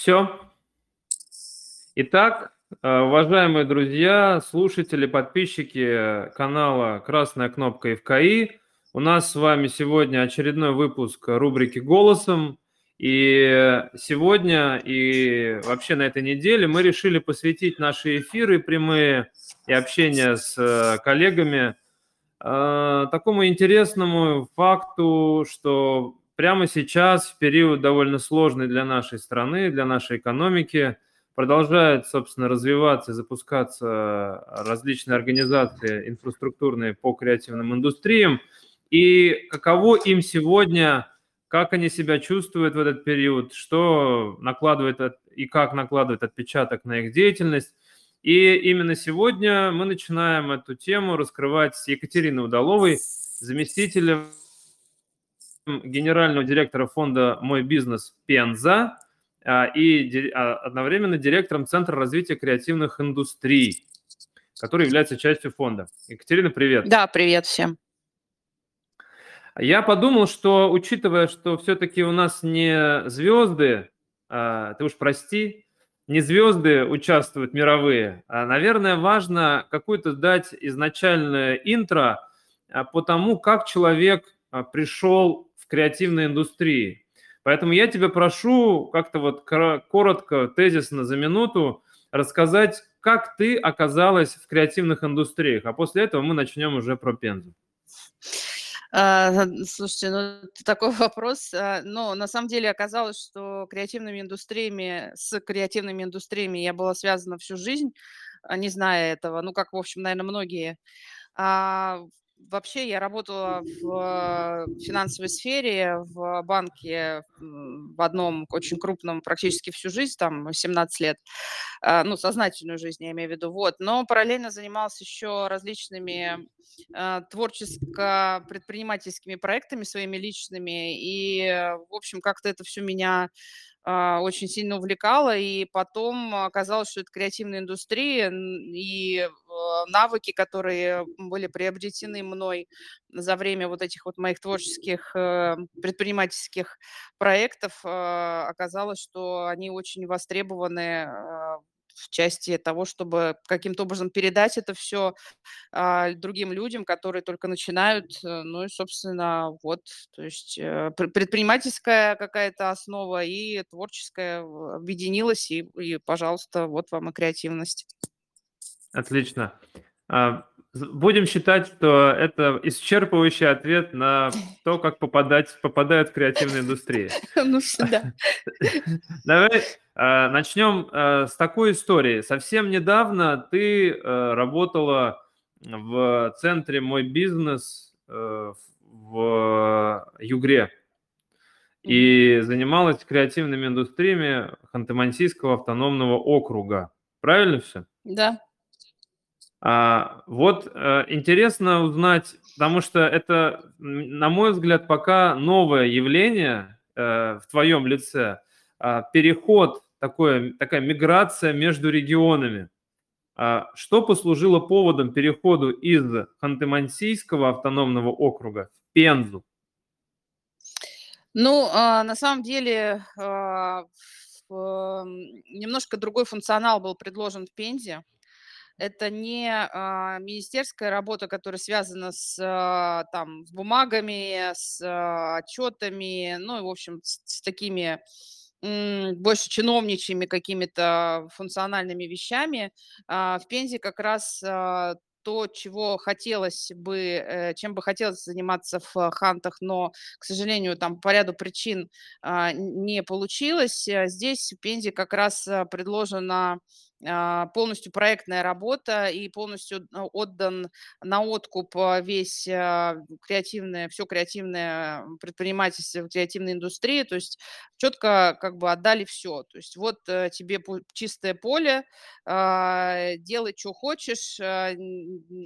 Все. Итак, э, уважаемые друзья, слушатели, подписчики канала «Красная кнопка ФКИ», у нас с вами сегодня очередной выпуск рубрики «Голосом». И сегодня и вообще на этой неделе мы решили посвятить наши эфиры прямые и общение с э, коллегами э, такому интересному факту, что прямо сейчас, в период довольно сложный для нашей страны, для нашей экономики, продолжают, собственно, развиваться и запускаться различные организации инфраструктурные по креативным индустриям. И каково им сегодня, как они себя чувствуют в этот период, что накладывает и как накладывает отпечаток на их деятельность. И именно сегодня мы начинаем эту тему раскрывать с Екатериной Удаловой, заместителем генерального директора фонда «Мой бизнес» Пенза а, и а, одновременно директором Центра развития креативных индустрий, который является частью фонда. Екатерина, привет. Да, привет всем. Я подумал, что учитывая, что все-таки у нас не звезды, а, ты уж прости, не звезды участвуют мировые, а, наверное, важно какую-то дать изначальное интро по тому, как человек пришел креативной индустрии. Поэтому я тебя прошу как-то вот коротко, тезисно за минуту рассказать, как ты оказалась в креативных индустриях, а после этого мы начнем уже про Пензу. А, слушайте, ну такой вопрос. А, но на самом деле оказалось, что креативными индустриями, с креативными индустриями я была связана всю жизнь, а, не зная этого. Ну, как, в общем, наверное, многие. А, Вообще я работала в финансовой сфере, в банке, в одном очень крупном практически всю жизнь, там 17 лет, а, ну, сознательную жизнь я имею в виду, вот, но параллельно занималась еще различными а, творческо-предпринимательскими проектами своими личными, и, в общем, как-то это все меня очень сильно увлекало, и потом оказалось, что это креативная индустрия, и а, навыки, которые были приобретены мной за время вот этих вот моих творческих э, предпринимательских проектов, а, оказалось, что они очень востребованы в части того, чтобы каким-то образом передать это все а, другим людям, которые только начинают. Э, ну и, собственно, вот, то есть э, предпринимательская какая-то основа и творческая объединилась, и, и, пожалуйста, вот вам и креативность. Отлично. А, Будем считать, что это исчерпывающий ответ на то, как попадать, попадают в креативную индустрию. Ну, да. Давай а, начнем а, с такой истории. Совсем недавно ты а, работала в центре «Мой бизнес» в Югре и занималась креативными индустриями Ханты-Мансийского автономного округа. Правильно все? Да. А, вот а, интересно узнать, потому что это, на мой взгляд, пока новое явление а, в твоем лице, а, переход, такое, такая миграция между регионами. А, что послужило поводом переходу из Ханты-Мансийского автономного округа в Пензу? Ну, а, на самом деле, а, в, немножко другой функционал был предложен в Пензе. Это не а, министерская работа, которая связана с, а, там, с бумагами, с а, отчетами, ну и, в общем, с, с такими больше чиновничьими какими-то функциональными вещами. В Пензе как раз то, чего хотелось бы, э, чем бы хотелось заниматься в хантах, но, к сожалению, там по ряду причин не получилось. Здесь в Пензе как раз предложено полностью проектная работа и полностью а, отдан на откуп а, весь креативное, все креативное предпринимательство, креативной индустрии, то есть четко как бы отдали все, то есть вот э, тебе чистое поле, делай, что хочешь,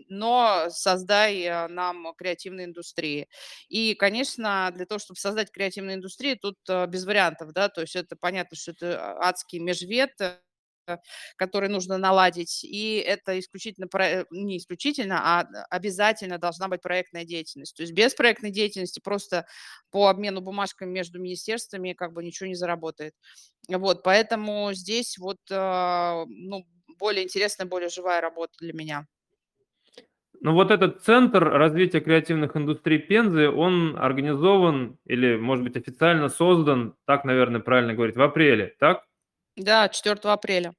но создай нам креативные индустрии. И, конечно, для того, чтобы создать креативную индустрию, тут без вариантов, да, то есть это понятно, что это адский межвет, которые нужно наладить. И это исключительно, про- не исключительно, а обязательно должна быть проектная деятельность. То есть без проектной деятельности просто по обмену бумажками между министерствами как бы ничего не заработает. Вот, поэтому здесь вот, а, ну, более интересная, более живая работа для меня. Ну вот этот центр развития креативных индустрий Пензы, он организован или, может быть, официально создан, так, наверное, правильно говорить, в апреле, так? Да, 4 апреля.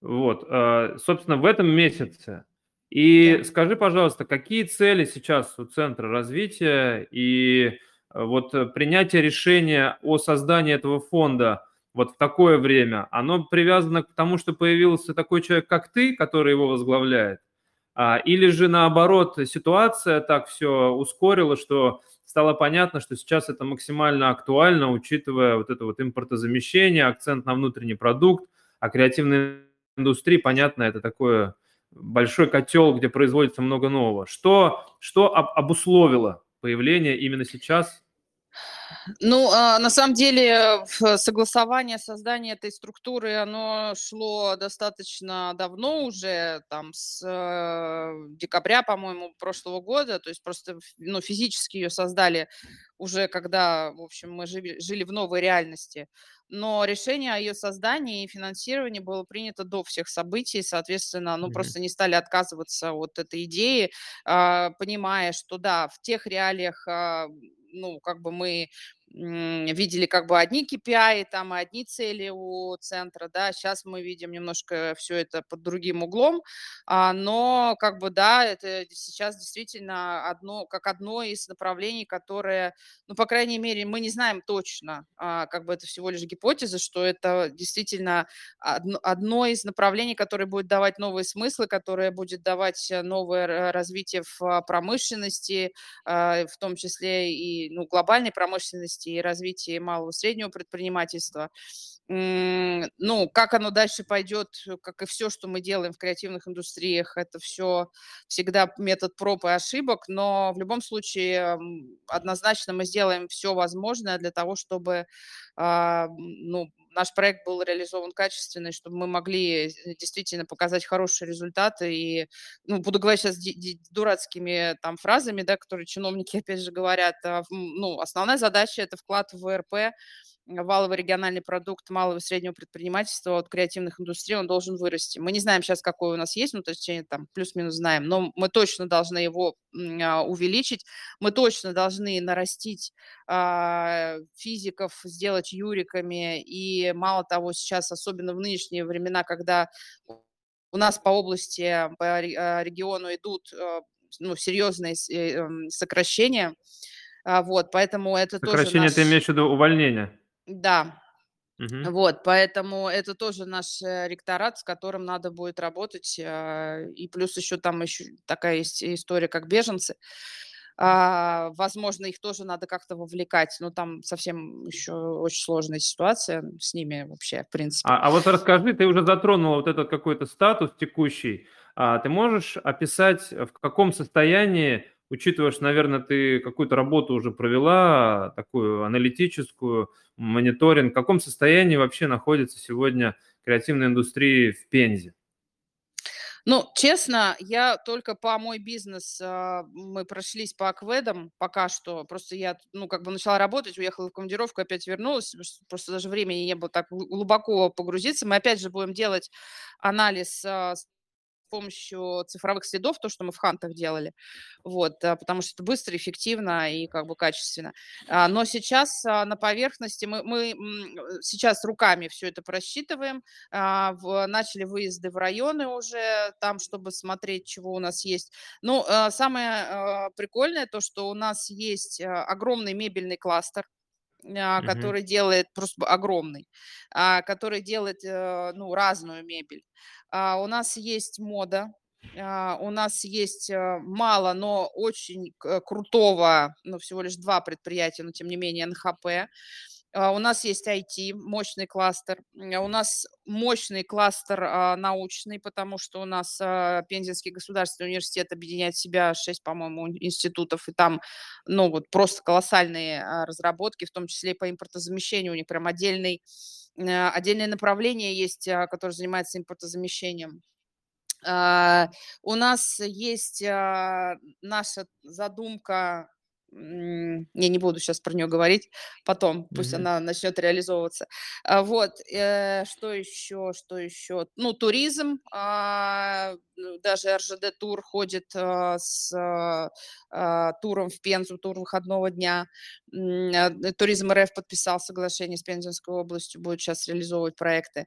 Вот, э, собственно, в этом месяце. Да. И скажи, пожалуйста, какие цели сейчас у Центра развития и э, вот э, принятие решения о создании этого фонда вот в такое время, оно привязано к тому, что появился такой человек, как ты, который его возглавляет? А, или же наоборот, ситуация так все ускорила, что стало понятно, что сейчас это максимально актуально, учитывая вот это вот импортозамещение, акцент на внутренний продукт, а креативная индустрия, понятно, это такое большой котел, где производится много нового. Что, что обусловило появление именно сейчас ну, а, на самом деле, согласование создания этой структуры, оно шло достаточно давно уже, там, с э, декабря, по-моему, прошлого года. То есть просто, ну, физически ее создали уже когда, в общем, мы жили, жили в новой реальности. Но решение о ее создании и финансировании было принято до всех событий, соответственно, ну, Мгм. просто не стали отказываться от этой идеи, а, понимая, что да, в тех реалиях, а, ну, как бы мы видели как бы одни KPI, там одни цели у центра, да, сейчас мы видим немножко все это под другим углом, а, но как бы да, это сейчас действительно одно, как одно из направлений, которое, ну, по крайней мере, мы не знаем точно, а, как бы это всего лишь гипотеза, что это действительно одно, из направлений, которое будет давать новые смыслы, которое будет давать э, новое развитие в а, промышленности, в том числе и ну, глобальной промышленности и развитии малого и среднего предпринимательства. Ну, как оно дальше пойдет, как и все, что мы делаем в креативных индустриях, это все всегда метод проб и ошибок, но в любом случае однозначно мы сделаем все возможное для того, чтобы а, ну, наш проект был реализован качественно, чтобы мы могли э, действительно показать хорошие результаты. И, ну, буду говорить сейчас дурацкими там фразами, да, которые чиновники, опять же, говорят. А, ну, основная задача – это вклад в ВРП, валовый региональный продукт малого и среднего предпринимательства от креативных индустрий, он должен вырасти. Мы не знаем сейчас, какой у нас есть, ну, то есть там плюс-минус знаем, но мы точно должны его а, увеличить, мы точно должны нарастить а, физиков, сделать юриками, и мало того, сейчас, особенно в нынешние времена, когда у нас по области, по а, региону идут ну, серьезные э, эм, сокращения, вот, поэтому это тоже Сокращение, наш... ты имеешь в виду увольнение? Да, Мгм. вот, поэтому это тоже наш э, ректорат, с которым надо будет работать. а, И плюс еще там еще такая есть история, как беженцы. А, Возможно, их тоже надо как-то вовлекать, но там совсем еще очень сложная ситуация с ними вообще, в принципе. А, а вот расскажи, ты уже затронула вот этот какой-то статус текущий. А, ты можешь описать, в каком состоянии учитывая, что, наверное, ты какую-то работу уже провела, такую аналитическую, мониторинг, в каком состоянии вообще находится сегодня креативная индустрия в Пензе? Ну, честно, я только по мой бизнес, а, мы прошлись по акведам пока что. Просто я, ну, как бы начала работать, уехала в командировку, опять вернулась, просто даже времени не было так глубоко погрузиться. Мы опять же будем делать анализ а, с помощью цифровых следов, то, что мы в хантах делали, вот, а, потому что это быстро, эффективно и как бы качественно. А, но сейчас а, на поверхности мы, мы сейчас руками все это просчитываем, в, начали выезды в районы уже там, чтобы смотреть, чего у нас есть. Ну, самое прикольное то, что у нас есть огромный мебельный кластер, Мгм. который делает просто огромный, который делает э, ну, разную мебель. А, у нас есть мода, а, у нас есть э, мало, но очень крутого, ну, всего лишь два предприятия, но тем не менее НХП. А, У нас есть IT, мощный кластер. М, У нас мощный кластер а, научный, потому что у нас а, Пензенский государственный университет объединяет в себя шесть, по-моему, институтов, и там, ну, вот просто колоссальные а, разработки, в том числе и по импортозамещению. У них прям отдельный э, отдельное направление есть, а, которое занимается импортозамещением. А, у нас есть а, наша задумка я не буду сейчас про нее говорить, потом пусть Мгм. она начнет реализовываться. А, вот, э, что еще, что еще? Ну, туризм, а, ну, даже РЖД тур ходит а, с туром в Пензу, тур выходного дня. Туризм РФ подписал соглашение с Пензенской областью, будет сейчас реализовывать проекты.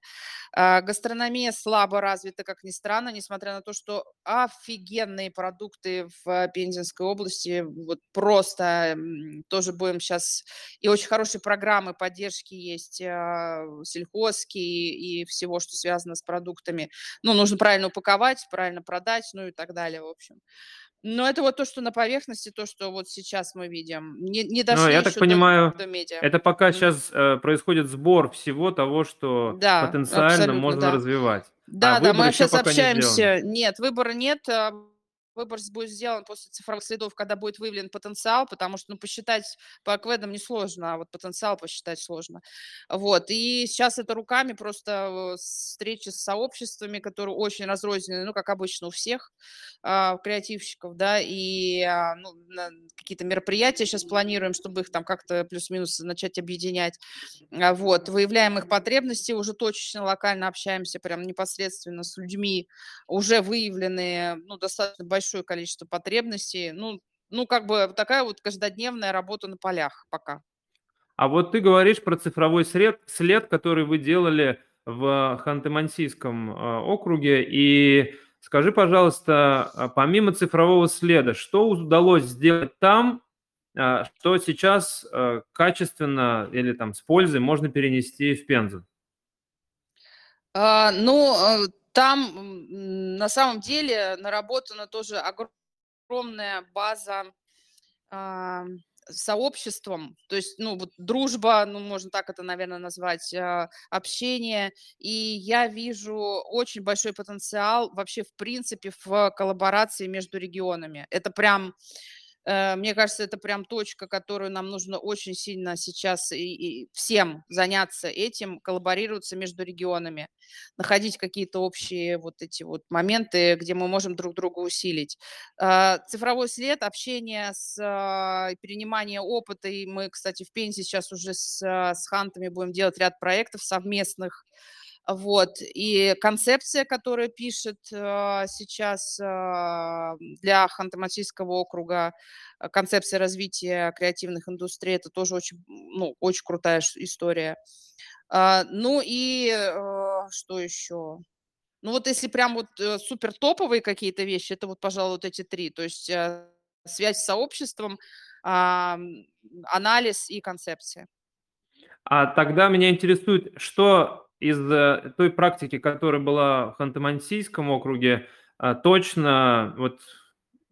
Гастрономия слабо развита, как ни странно, несмотря на то, что офигенные продукты в Пензенской области, вот просто м, тоже будем сейчас, и очень хорошие программы поддержки есть а, сельхозки и всего, что связано с продуктами. Ну, нужно правильно упаковать, правильно продать, ну и так далее, в общем. Но это вот то, что на поверхности, то, что вот сейчас мы видим. Не, не дошли я так еще до, понимаю, до медиа. это пока Мгм. сейчас происходит сбор всего того, что Да, потенциально можно да. развивать, а Да, да, выбор мы сейчас пока не общаемся. Нет, выбора нет. Выбор будет сделан после цифровых следов, когда будет выявлен потенциал, потому что ну, посчитать по акведам несложно, а вот потенциал посчитать сложно. Вот. И сейчас это руками просто э, встречи с сообществами, которые очень разрознены, ну, как обычно у всех а, креативщиков, да, и а, ну, какие-то мероприятия сейчас планируем, чтобы их там как-то плюс-минус начать объединять. А, Вот, выявляем их потребности, уже точечно, локально общаемся прям непосредственно с людьми, уже выявлены, ну, достаточно большое количество потребностей. Ну, ну, как бы такая вот каждодневная работа на полях пока. А вот ты говоришь про цифровой след, след, который вы делали в Ханты-Мансийском э, округе. И скажи, пожалуйста, а помимо цифрового следа, что удалось сделать там, а, что сейчас качественно или там с пользой можно перенести в Пензу? А, ну, там на самом деле наработана тоже огромная база а, сообществом, то есть, ну, вот дружба, ну, можно так это, наверное, назвать, а, общение, и я вижу очень большой потенциал вообще, в принципе, в коллаборации между регионами. Это прям, э, мне кажется, это прям точка, которую нам нужно очень сильно сейчас и, и всем заняться этим, коллаборироваться между регионами, находить какие-то общие вот эти вот моменты, где мы можем друг друга усилить. А, Цифровой след, общение с а, перенимание опыта. И мы, кстати, в Пензе сейчас уже с, с хантами будем делать ряд проектов совместных. Вот. И концепция, которая пишет а, сейчас а, для Ханты-Мансийского округа, а, концепция развития креативных индустрий, это тоже очень, ну, очень крутая история. А, ну и что еще? Ну вот если прям вот э, супер топовые какие-то вещи, это вот, пожалуй, вот эти три. То есть э, связь с сообществом, а, анализ и концепция. А тогда меня интересует, что из э, той практики, которая была в Ханты-Мансийском округе, а, точно вот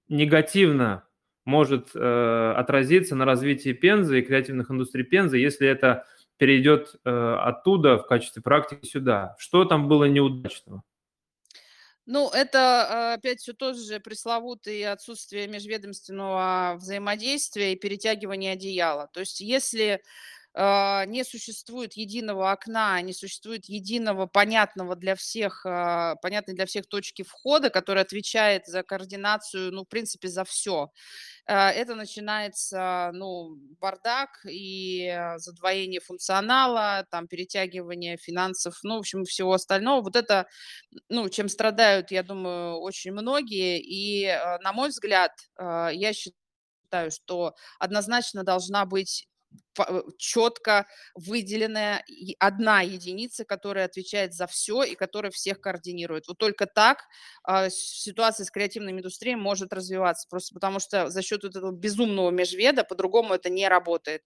негативно может э, отразиться на развитии Пензы и креативных индустрий Пензы, если это перейдет э, оттуда в качестве практики сюда. Что там было неудачного? Ну, это а, опять все тот же пресловутое отсутствие межведомственного взаимодействия и перетягивания одеяла. То есть если не существует единого окна, не существует единого понятного для всех, а, понятной для всех точки входа, который отвечает за координацию, ну, в принципе, за все. Это начинается, ну, бардак и а, задвоение функционала, там, перетягивание финансов, ну, в общем, всего остального. Вот это, ну, чем страдают, я думаю, очень многие. И, а, на мой взгляд, а, я считаю, что однозначно должна быть четко выделенная одна единица, которая отвечает за все и которая всех координирует. Вот только так а, ситуация с креативной индустрией может развиваться, просто потому что за счет вот этого безумного межведа по-другому это не работает.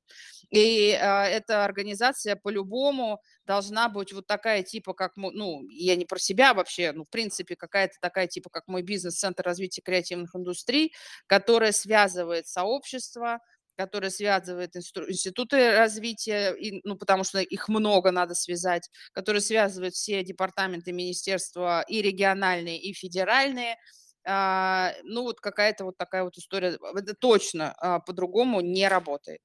И а, эта организация по-любому должна быть вот такая типа, как, мо- ну, я не про себя вообще, ну, в принципе, какая-то такая типа, как мой бизнес, Центр развития креативных индустрий, которая связывает сообщество, которая связывает инстру- институты развития, и, ну, потому что их много надо связать, которая связывает все департаменты, министерства и региональные, и федеральные. А, ну, вот какая-то вот такая вот история. Это точно а, по-другому не работает.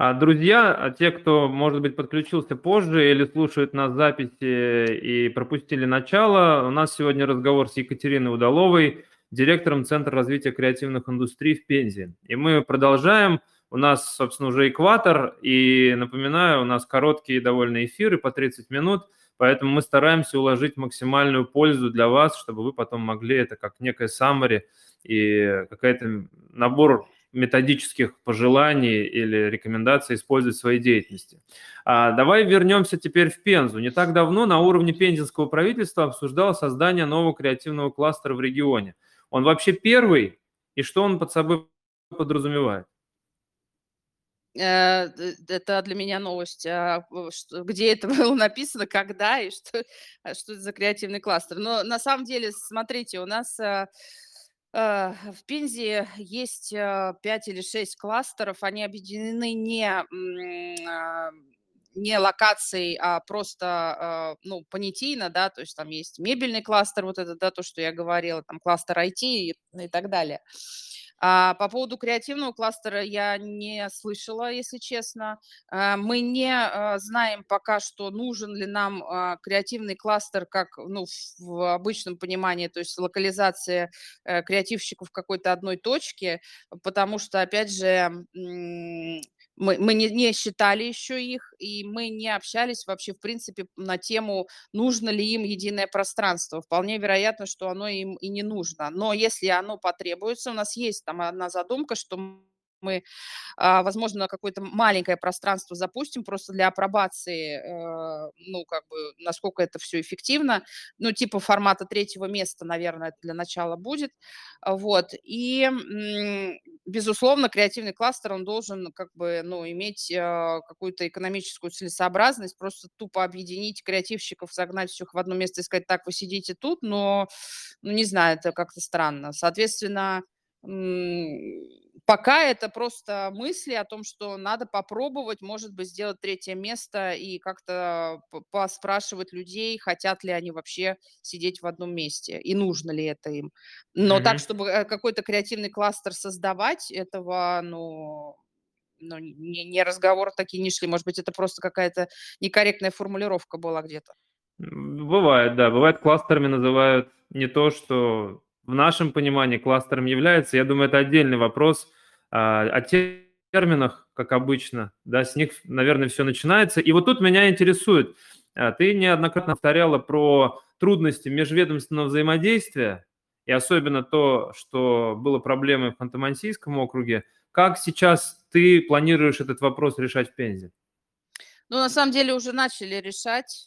А, друзья, а те, кто, может быть, подключился позже или слушают нас записи и пропустили начало, у нас сегодня разговор с Екатериной Удаловой, директором Центра развития креативных индустрий в Пензе. И мы продолжаем. У нас, собственно, уже экватор, и напоминаю, у нас короткие довольно эфиры по 30 минут, поэтому мы стараемся уложить максимальную пользу для вас, чтобы вы потом могли это как некое summary и какая-то набор методических пожеланий или рекомендаций использовать в своей деятельности. А давай вернемся теперь в Пензу. Не так давно на уровне пензенского правительства обсуждалось создание нового креативного кластера в регионе. Он вообще первый, и что он под собой подразумевает? Э, это для меня новость. А, где это было написано, когда и что, а, что это за креативный кластер. Но на самом деле, смотрите, у нас а, Э, в Пензе есть, э, 5 или 6 кластеров. Они объединены не, а, не локацией, а просто, э, ну, понятийно, да, то есть там есть мебельный кластер, вот это, да, то, что я говорила, там кластер IT и и так далее. А по поводу креативного кластера я не слышала, если честно. А, мы не а, знаем пока, что нужен ли нам креативный кластер, как ну, в обычном понимании, то есть локализация э, креативщиков в какой-то одной точке, потому что, опять же, мы, мы не, не считали еще их, и мы не общались вообще, в принципе, на тему, нужно ли им единое пространство. Вполне вероятно, что оно им и не нужно. Но если оно потребуется, у нас есть там одна задумка, что мы, а, возможно, какое-то маленькое пространство запустим просто для апробации, э, ну, как бы, насколько это все эффективно, ну, типа формата третьего места, наверное, для начала будет, вот, и, безусловно, креативный кластер, он должен, как бы, ну, иметь э, какую-то экономическую целесообразность, просто тупо объединить креативщиков, загнать всех в одно место и сказать, так, вы сидите тут, но, ну, не знаю, это как-то странно. Соответственно, Пока это просто мысли о том, что надо попробовать, может быть, сделать третье место и как-то поспрашивать людей, хотят ли они вообще сидеть в одном месте и нужно ли это им. Но так, чтобы э, какой-то креативный кластер создавать, этого, ну, ну не, не разговор такие не шли. Может быть, это просто какая-то некорректная формулировка была где-то. Бывает, да. Бывает, кластерами называют не то, что в нашем понимании кластером является. Я думаю, это отдельный вопрос – о терминах, как обычно, да, с них, наверное, все начинается. И вот тут меня интересует, а, ты неоднократно повторяла про трудности межведомственного взаимодействия, и особенно то, что было проблемой в Ханты-Мансийском округе. Как сейчас ты планируешь этот вопрос решать в Пензе? Ну, на самом деле уже начали решать.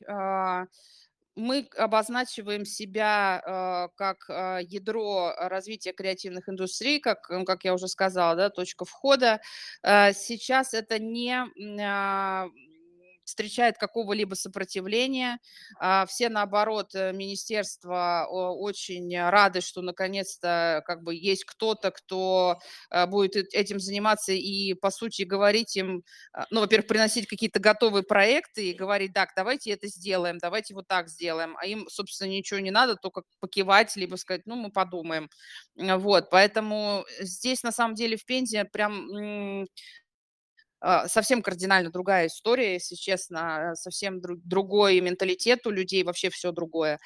А, мы обозначиваем себя э, как э, ядро развития креативных индустрий, как, ну, как я уже сказала, да, точка входа. Э, сейчас это не э, встречает какого-либо сопротивления. А, все, наоборот, э, министерства очень рады, что наконец-то как бы есть кто-то, кто э, будет этим заниматься и, по сути, говорить им, а, ну, во-первых, приносить какие-то готовые проекты и говорить, так, давайте это сделаем, давайте вот так сделаем. А им, собственно, ничего не надо, только покивать, либо сказать, ну, мы подумаем. Вот, поэтому здесь, на самом деле, в Пензе прям совсем кардинально другая история, если честно, совсем друг, другой менталитет у людей, вообще все другое.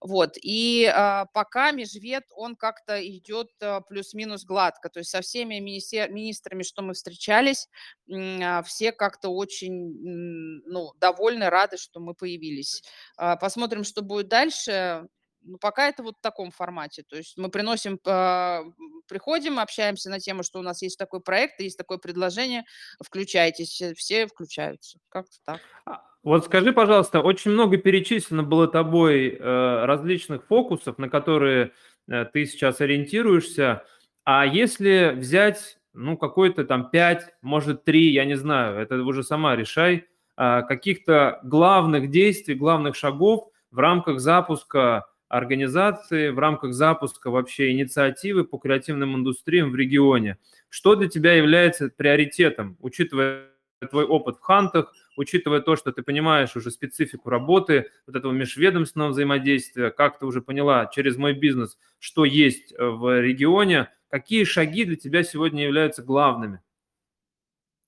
Вот. И а, пока межвед, он как-то идет а, плюс-минус гладко. То есть со всеми министер, министрами, что мы встречались, а, все как-то очень ну, довольны, рады, что мы появились. А, посмотрим, что будет дальше. Ну, пока это вот в таком формате. То есть мы приносим, а, приходим, общаемся на тему, что у нас есть такой проект, есть такое предложение, включайтесь, э, все включаются. Как-то так. А, вот скажи, пожалуйста, очень много перечислено было тобой э, различных фокусов, на которые э, ты сейчас ориентируешься. А если взять, ну, какой-то там 5, может, 3, я не знаю, это уже сама решай, а, каких-то главных действий, главных шагов в рамках запуска организации в рамках запуска вообще инициативы по креативным индустриям в регионе. Что для тебя является приоритетом, учитывая твой опыт в хантах, учитывая то, что ты понимаешь уже специфику работы, вот этого межведомственного взаимодействия, как ты уже поняла через мой бизнес, что есть э, в регионе, какие шаги для тебя сегодня являются главными?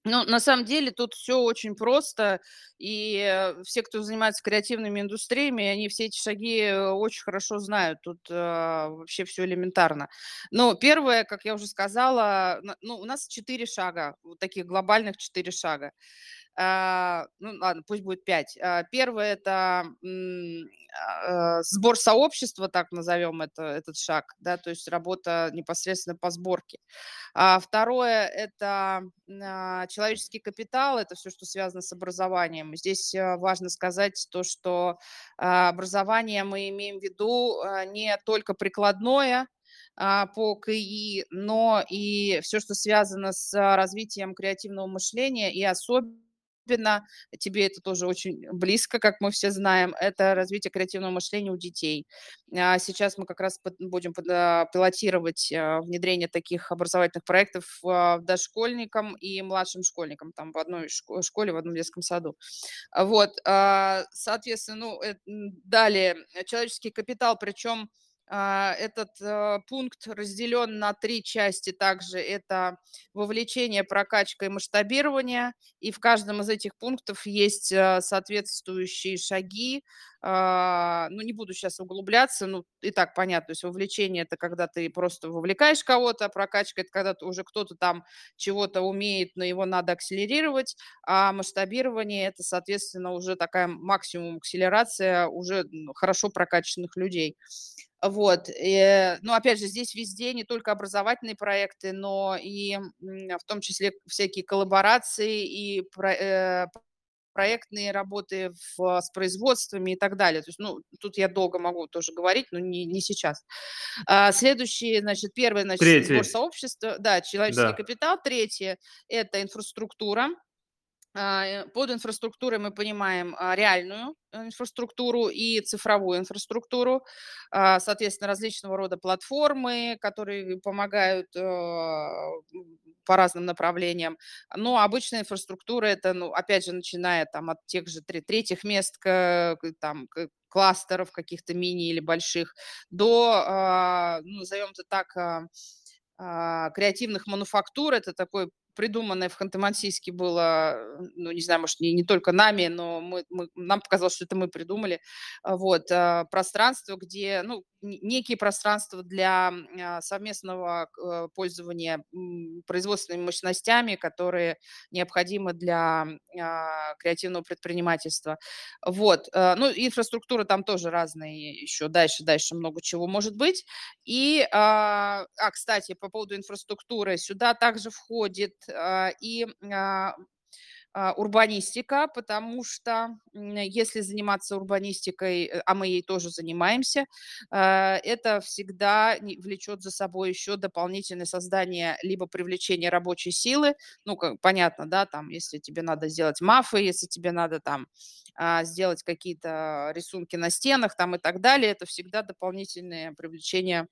Ну, на самом деле тут все очень просто, и, э, все, кто занимается креативными индустриями, они все эти шаги, э, очень хорошо знают. Тут, а, вообще все элементарно. Но первое, как я уже сказала, ну, у нас 4 шага, вот таких глобальных 4 шага. А, ну ладно, пусть будет 5. А, первое- это, а, сбор сообщества, так назовем это этот шаг, да, то есть работа непосредственно по сборке. А второе- это, а, человеческий капитал, это все, что связано с образованием. Здесь, важно сказать то, что, образование мы имеем в виду, не только прикладное, по КИ, но и все, что связано с развитием креативного мышления и особенно тебе это тоже очень близко, как мы все знаем, это развитие креативного мышления у детей. А, сейчас мы как раз будем а, пилотировать, а, внедрение таких образовательных проектов, дошкольникам и младшим школьникам, там в одной шко школе, в одном детском саду. Вот, соответственно, ну, м, далее, э, человеческий капитал, причем этот, э, пункт разделен на 3 части также. Это вовлечение, прокачка и масштабирование. И в каждом из этих пунктов есть, э, соответствующие шаги. А, ну, не буду сейчас углубляться, ну, и так понятно. То есть вовлечение- это когда ты просто вовлекаешь кого-то, а прокачка- это когда уже кто-то там чего-то умеет, но его надо акселерировать, а масштабирование- это, соответственно, уже такая максимум акселерация уже, хорошо прокачанных людей. Вот, э, но опять же, здесь везде не только образовательные проекты, но и, в том числе всякие коллаборации и про э, проектные работы в с производствами и так далее. То есть, ну, тут я долго могу тоже говорить, но не не сейчас. А, следующий, значит, первый, значит, Третий. сообщества, да, человеческий Да. капитал. Третье- это инфраструктура. А, э, под инфраструктурой мы понимаем, а, реальную э, инфраструктуру и цифровую инфраструктуру. А, соответственно, различного рода платформы, которые помогают, м, по разным направлениям. Но обычная инфраструктура- это, ну, опять же, начиная там от тех же тре третьих мест, к там, к кластеров каких-то мини или больших, до, ну, назовем это так, креативных мануфактур. Это такой придуманное в Ханты-Мансийске было, ну, не знаю, может, не не только нами, но мы мы нам показалось, что это мы придумали. А, вот, а, пространство, где, ну, некие пространства для, а, совместного э, пользования, производственными мощностями, которые необходимы для, а, креативного предпринимательства. Вот, э, ну, инфраструктура там тоже разные еще дальше дальше много чего может быть. И, а, а, кстати, по поводу инфраструктуры, сюда также входит, а, и, урбанистика, потому что, если заниматься урбанистикой, э, а мы ей тоже занимаемся, а, это всегда влечет за собой еще дополнительное создание либо привлечение рабочей силы. Ну, как понятно, да, там, если тебе надо сделать мафы, если тебе надо там, а, сделать какие-то рисунки на стенах там и так далее, это всегда дополнительное привлечение а,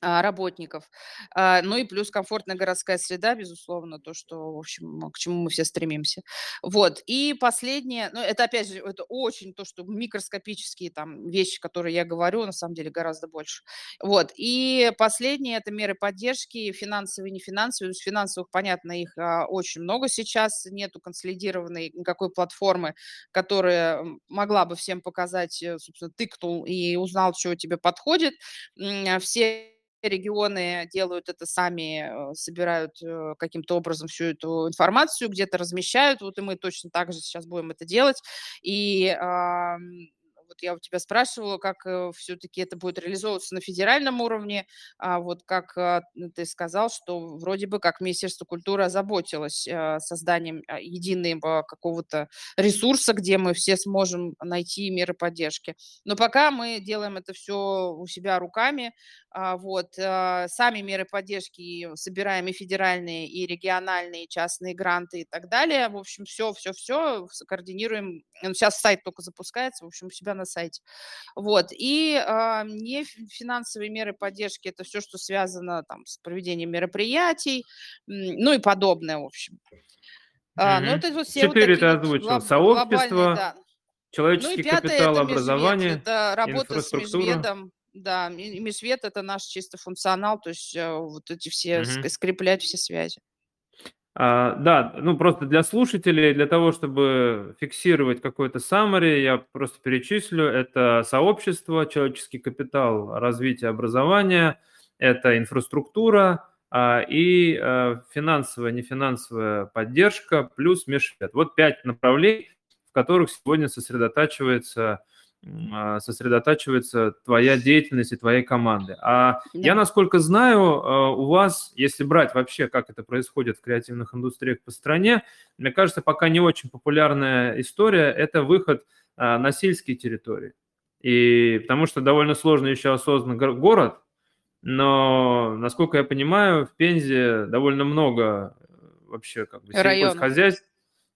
работников. А, ну и плюс комфортная городская среда, безусловно, то, что, в общем, к чему мы все стремимся. Вот. И последнее, ну, это опять же, это очень то, что микроскопические там вещи, которые я говорю, на самом деле гораздо больше. Вот. И последнее- это меры поддержки, финансовые, нефинансовые. Из финансовых, понятно, их а, очень много сейчас. Нету консолидированной никакой платформы, которая могла бы всем показать, э, собственно, тыкнул и узнал, что тебе подходит. А Все регионы делают это сами, э, собирают, э, каким-то образом всю эту информацию, где-то размещают. Вот и мы точно так же сейчас будем это делать. И, ам, вот я у тебя спрашивала, как, все-таки это будет реализовываться на федеральном уровне. А вот как, а, ты сказал, что вроде бы как Министерство культуры озаботилось, а, созданием, а, единого какого-то ресурса, где мы все сможем найти меры поддержки. Но пока мы делаем это все у себя руками. А, вот, а, сами меры поддержки собираем и федеральные, и региональные, и частные гранты и так далее. В общем, все, все, все координируем. Ну, щас сайт только запускается, в общем, у себя на сайте. Вот. И, а, не финансовые меры поддержки- это все, что связано там с проведением мероприятий, ну и подобное, в общем. А, ну, это вот все вот 4 ты вот озвучил: глоб сообщество, да. Ну и человеческий пятое- капитал, это образование, Это работа с инфраструктура. Да, ме межвед- это наш чисто функционал, то есть, э, вот эти все Мгм. скреплять все связи. А, да, ну просто для слушателей, для того, чтобы фиксировать какой-то summary, я просто перечислю. Это сообщество, человеческий капитал, развитие образования, это инфраструктура а, и а, финансовая, нефинансовая поддержка плюс межвед. Вот пять направлений, в которых сегодня сосредотачивается сосредотачивается твоя деятельность и твоей команды. А да. я, насколько знаю, а, у вас, если брать вообще, как это происходит в креативных индустриях по стране, мне кажется, пока не очень популярная история – это выход а, на сельские территории. И потому что довольно сложно еще осознанно город, но, насколько я понимаю, в Пензе довольно много э, вообще как бы сельхозхозяйств,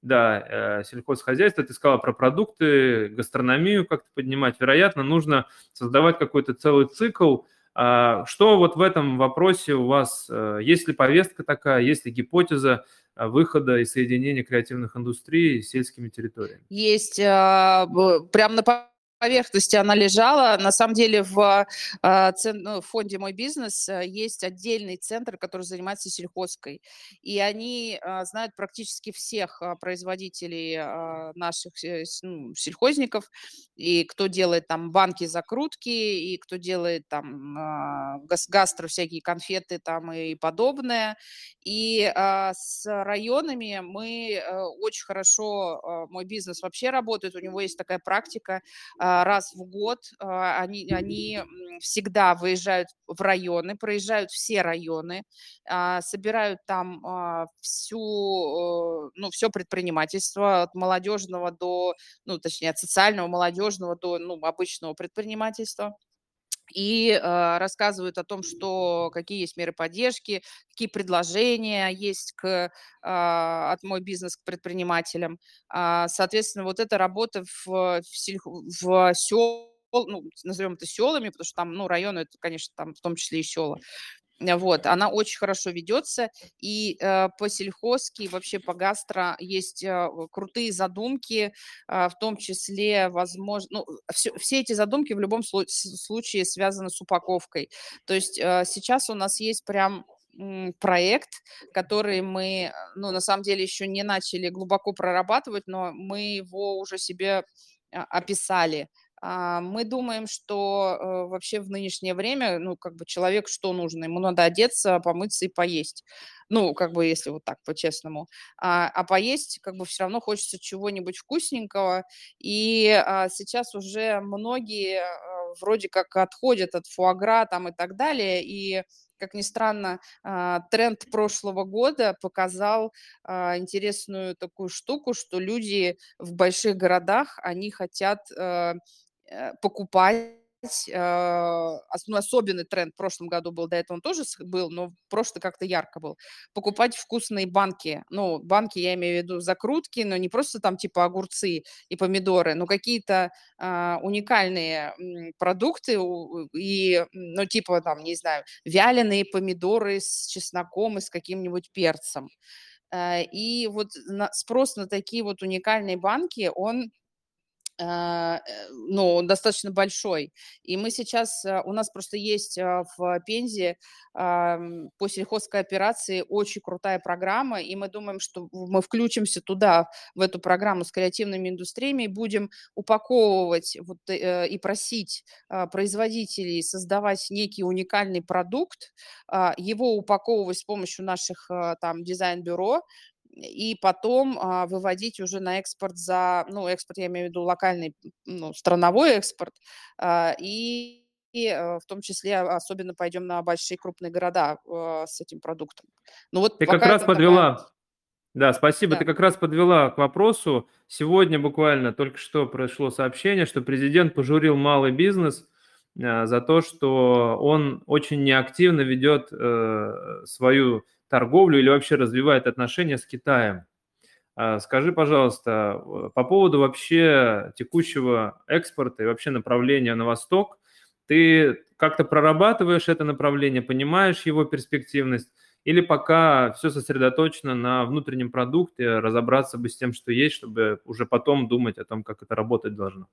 да, э, сельхозхозяйство, ты сказала про продукты, гастрономию как-то поднимать. Вероятно, нужно создавать какой-то целый цикл. А что вот в этом вопросе у вас, э, есть ли повестка такая, есть ли гипотеза э, выхода и соединения креативных индустрий с сельскими территориями? Есть. Прямо на поверхности она лежала. На самом деле в э, ну, фонде «Мой бизнес» э, есть отдельный центр, который занимается сельхозкой. И они э, знают практически всех производителей наших ну, сельхозников, и кто делает там банки закрутки, и кто делает там гастро всякие конфеты там и подобное. И с районами мы очень хорошо, мой бизнес вообще работает, у него есть такая практика раз в год. А, они, они всегда выезжают в районы, проезжают все районы, а, собирают там всю, ну, все предпринимательство от молодежного до, ну, точнее, от социального, молодежного до, ну, обычного предпринимательства и э, рассказывают о том, что какие есть меры поддержки, какие предложения есть к, э, от мой бизнес к предпринимателям. А, соответственно, вот эта работа в, в, сельх... в сел, ну, назовем это селами, потому что там, ну, районы, это, конечно, там в том числе и села. Э, вот, она очень хорошо ведется, и э, по сельхозке, вообще по гастро есть э, крутые задумки, э, в том числе, возможно, ну, все, все эти задумки в любом слу- случае связаны с упаковкой. То есть э, сейчас у нас есть прям проект, который мы, ну, на самом деле еще не начали глубоко прорабатывать, но мы его уже себе а, описали. А, мы думаем, что э, вообще в нынешнее время, ну, как бы человек что нужно? Ему надо одеться, помыться и поесть. Ну, как бы, если вот так по-честному. А, а поесть, как бы, все равно хочется чего-нибудь вкусненького. И а, сейчас уже многие а, вроде как отходят от фуагра там и так далее. И как ни странно, а, тренд прошлого года показал а, интересную такую штуку, что люди в больших городах, они хотят э, покупать а, ну, особенный тренд в прошлом году был, до этого он тоже был, но прошлый как-то ярко был. Покупать вкусные банки. Ну, банки, я имею в виду закрутки, но не просто там типа огурцы и помидоры, но какие-то а, уникальные продукты и, ну, типа там, не знаю, вяленые помидоры с чесноком и с каким-нибудь перцем. А, и вот спрос на такие вот уникальные банки, он э, ну, достаточно большой. И мы сейчас, э, у нас просто есть а, в Пензе по сельхозкооперации очень крутая программа, и мы думаем, что мы включимся туда, в эту программу с креативными индустриями, и будем упаковывать вот, э, и просить производителей создавать некий уникальный продукт, его упаковывать с помощью наших там дизайн-бюро, и потом а, выводить уже на экспорт за, ну, экспорт, я имею в виду локальный, ну, страновой экспорт, а, и, и а, в том числе особенно пойдем на большие крупные города а, с этим продуктом. Ну вот Ты как раз подвела, такая... да, спасибо, да. ты как раз подвела к вопросу. Сегодня буквально только что прошло сообщение, что президент пожурил малый бизнес а, за то, что он очень неактивно ведет э, свою торговлю или вообще развивает отношения с Китаем. А, скажи, пожалуйста, по поводу вообще текущего экспорта и вообще направления на восток, ты как-то прорабатываешь это направление, понимаешь его перспективность, или пока все сосредоточено на внутреннем продукте, разобраться бы с тем, что есть, чтобы уже потом думать о том, как это работать должно?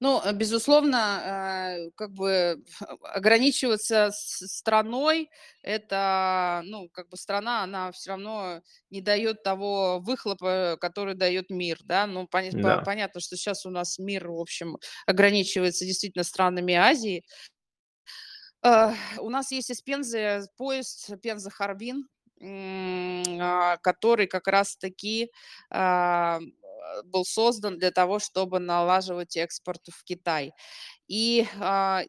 Ну, э, безусловно, э, как бы ограничиваться страной- это, ну, как бы страна, она все равно не дает того выхлопа, который дает мир, да. Ну, поня по Да. понятно, что сейчас у нас мир, в общем, ограничивается действительно странами Азии. Э, у нас есть из Пензы поезд Пенза-Харбин, а, который как раз таки, а, был создан для того, чтобы налаживать экспорт в Китай. И, а,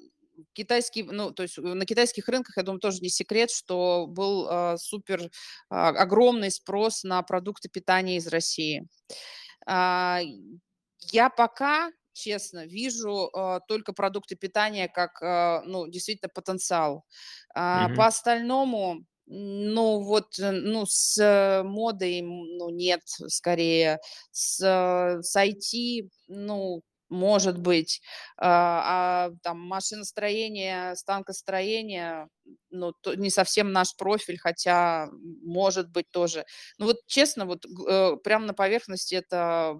китайский, ну, то есть на китайских рынках, я думаю, тоже не секрет, что был, а, супер, а, огромный спрос на продукты питания из России. Я пока, честно, вижу, а, только продукты питания как, а, ну, действительно потенциал. А, по Мгм. остальному, ну, вот, э, ну, с модой, ну, нет, скорее. С, с IT, ну, может быть. А, а там машиностроение, станкостроение, ну, то не совсем наш профиль, хотя, может быть, тоже. Ну, вот честно, вот э, прям на поверхности это,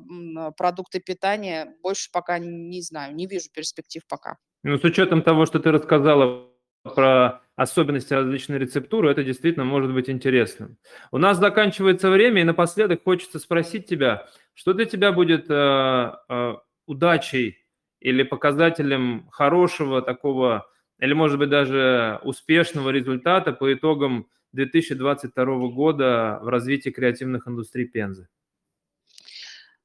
продукты питания. Больше пока не знаю, не вижу перспектив пока. Ну, с учетом того, что ты рассказала про особенности различной рецептуры, это действительно может быть интересным. У нас заканчивается время, и напоследок хочется спросить тебя, что для тебя будет э, э, удачей или показателем хорошего такого, или, может быть, даже успешного результата по итогам 2022 года в развитии креативных индустрий Пензы?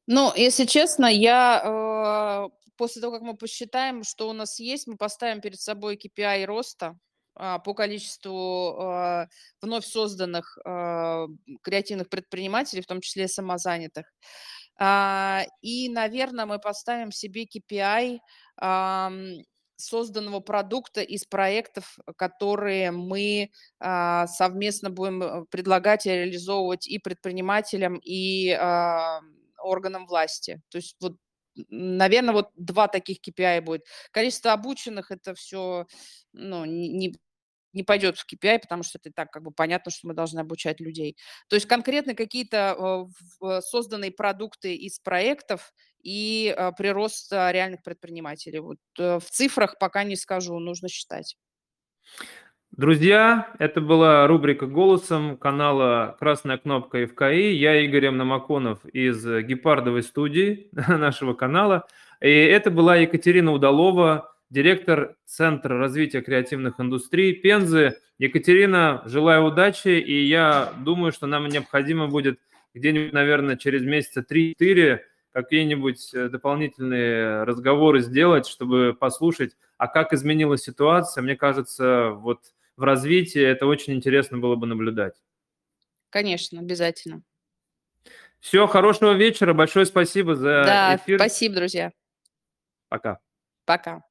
Ну, если честно, я, э, после того, как мы посчитаем, что у нас есть, мы поставим перед собой KPI роста, а, по количеству, а, вновь созданных, а, креативных предпринимателей, в том числе самозанятых. А, и, наверно, мы поставим себе KPI, созданного продукта из проектов, которые мы, а, совместно будем, э, предлагать и реализовывать и предпринимателям, и, ам, органам власти. То есть вот, н наверно, вот 2 таких KPI будет. Количество обученных- это всё, ну, не не пойдет в KPI, потому что это так как бы понятно, что мы должны обучать людей. То есть конкретно какие-то, в созданные продукты из проектов и, а, прирост, а, реальных предпринимателей. Вот, э, в цифрах пока не скажу, нужно считать. Друзья, это была рубрика "Голосом" канала "Красная кнопка ФКИ". Я Игорь. Намаконов из гепардовой студии нашего канала. И это была Екатерина Удалова, директор Центра развития креативных индустрий Пензы. Екатерина, желаю удачи, и я думаю, что нам необходимо будет где-нибудь, наверно, через месяца 3-4 какие-нибудь, э, дополнительные разговоры сделать, чтобы послушать, а как изменилась ситуация. Мне кажется, вот в развитии это очень интересно было бы наблюдать. Конечно, обязательно. Всё, хорошего вечера. Большое спасибо за Да, эфир. спасибо, друзья. Пока. Пока.